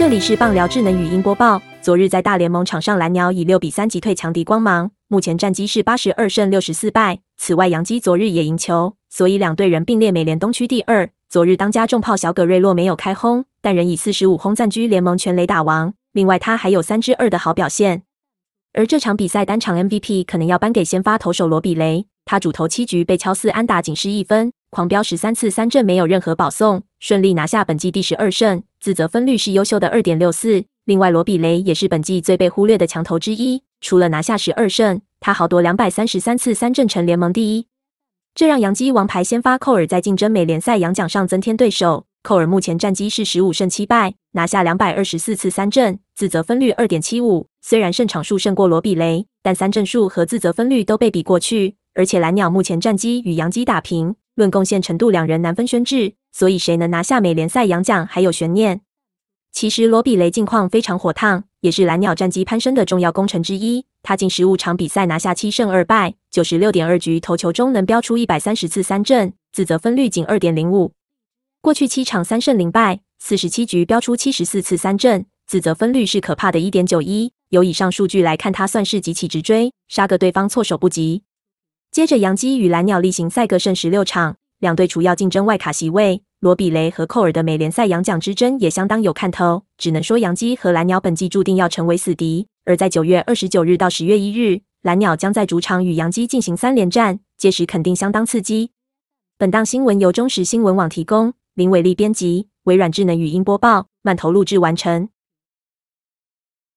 这里是棒聊智能语音播报。昨日在大联盟场上，蓝鸟以六比三击退强敌光芒，目前战绩是八十二胜六十四败。此外，洋基昨日也赢球，所以两队人并列美联东区第二。昨日当家重炮小葛瑞洛没有开轰，但仍以四十五轰暂居联盟全垒打王。另外，他还有三支二的好表现。而这场比赛单场 MVP 可能要颁给先发投手罗比雷，他主投七局被敲四安打，仅失一分，狂飙十三次三振，没有任何保送，顺利拿下本季第十二胜，自责分率是优秀的二点六四。另外，罗比雷也是本季最被忽略的强投之一，除了拿下十二胜，他豪夺两百三十三次三振，成联盟第一。这让洋基王牌先发寇尔在竞争美联赛洋奖上增添对手。寇尔目前战绩是十五胜七败，拿下两百二十四次三振，自责分率二点七五。虽然胜场数胜过罗比雷，但三振数和自责分率都被比过去。而且蓝鸟目前战绩与洋基打平，论贡献程度两人难分轩轾，所以谁能拿下美联赛洋奖还有悬念。其实罗比雷近况非常火烫，也是蓝鸟战绩攀升的重要功臣之一。他近十五场比赛拿下七胜二败，九十六点二局投球中能飙出一百三十次三振，自责分率仅二点零五。过去七场三胜零败，四十七局飙出七十四次三振，自责分率是可怕的一点九一。由以上数据来看，他算是极其直追，杀个对方措手不及。接着，杨基与蓝鸟例行赛各胜十六场，两队主要竞争外卡席位。罗比雷和寇尔的美联赛洋奖之争也相当有看头，只能说洋基和蓝鸟本季注定要成为死敌。而在九月二十九日到十月一日，蓝鸟将在主场与洋基进行三连战，届时肯定相当刺激。本档新闻由中时新闻网提供，林伟丽编辑，微软智能语音播报，慢投录制完成。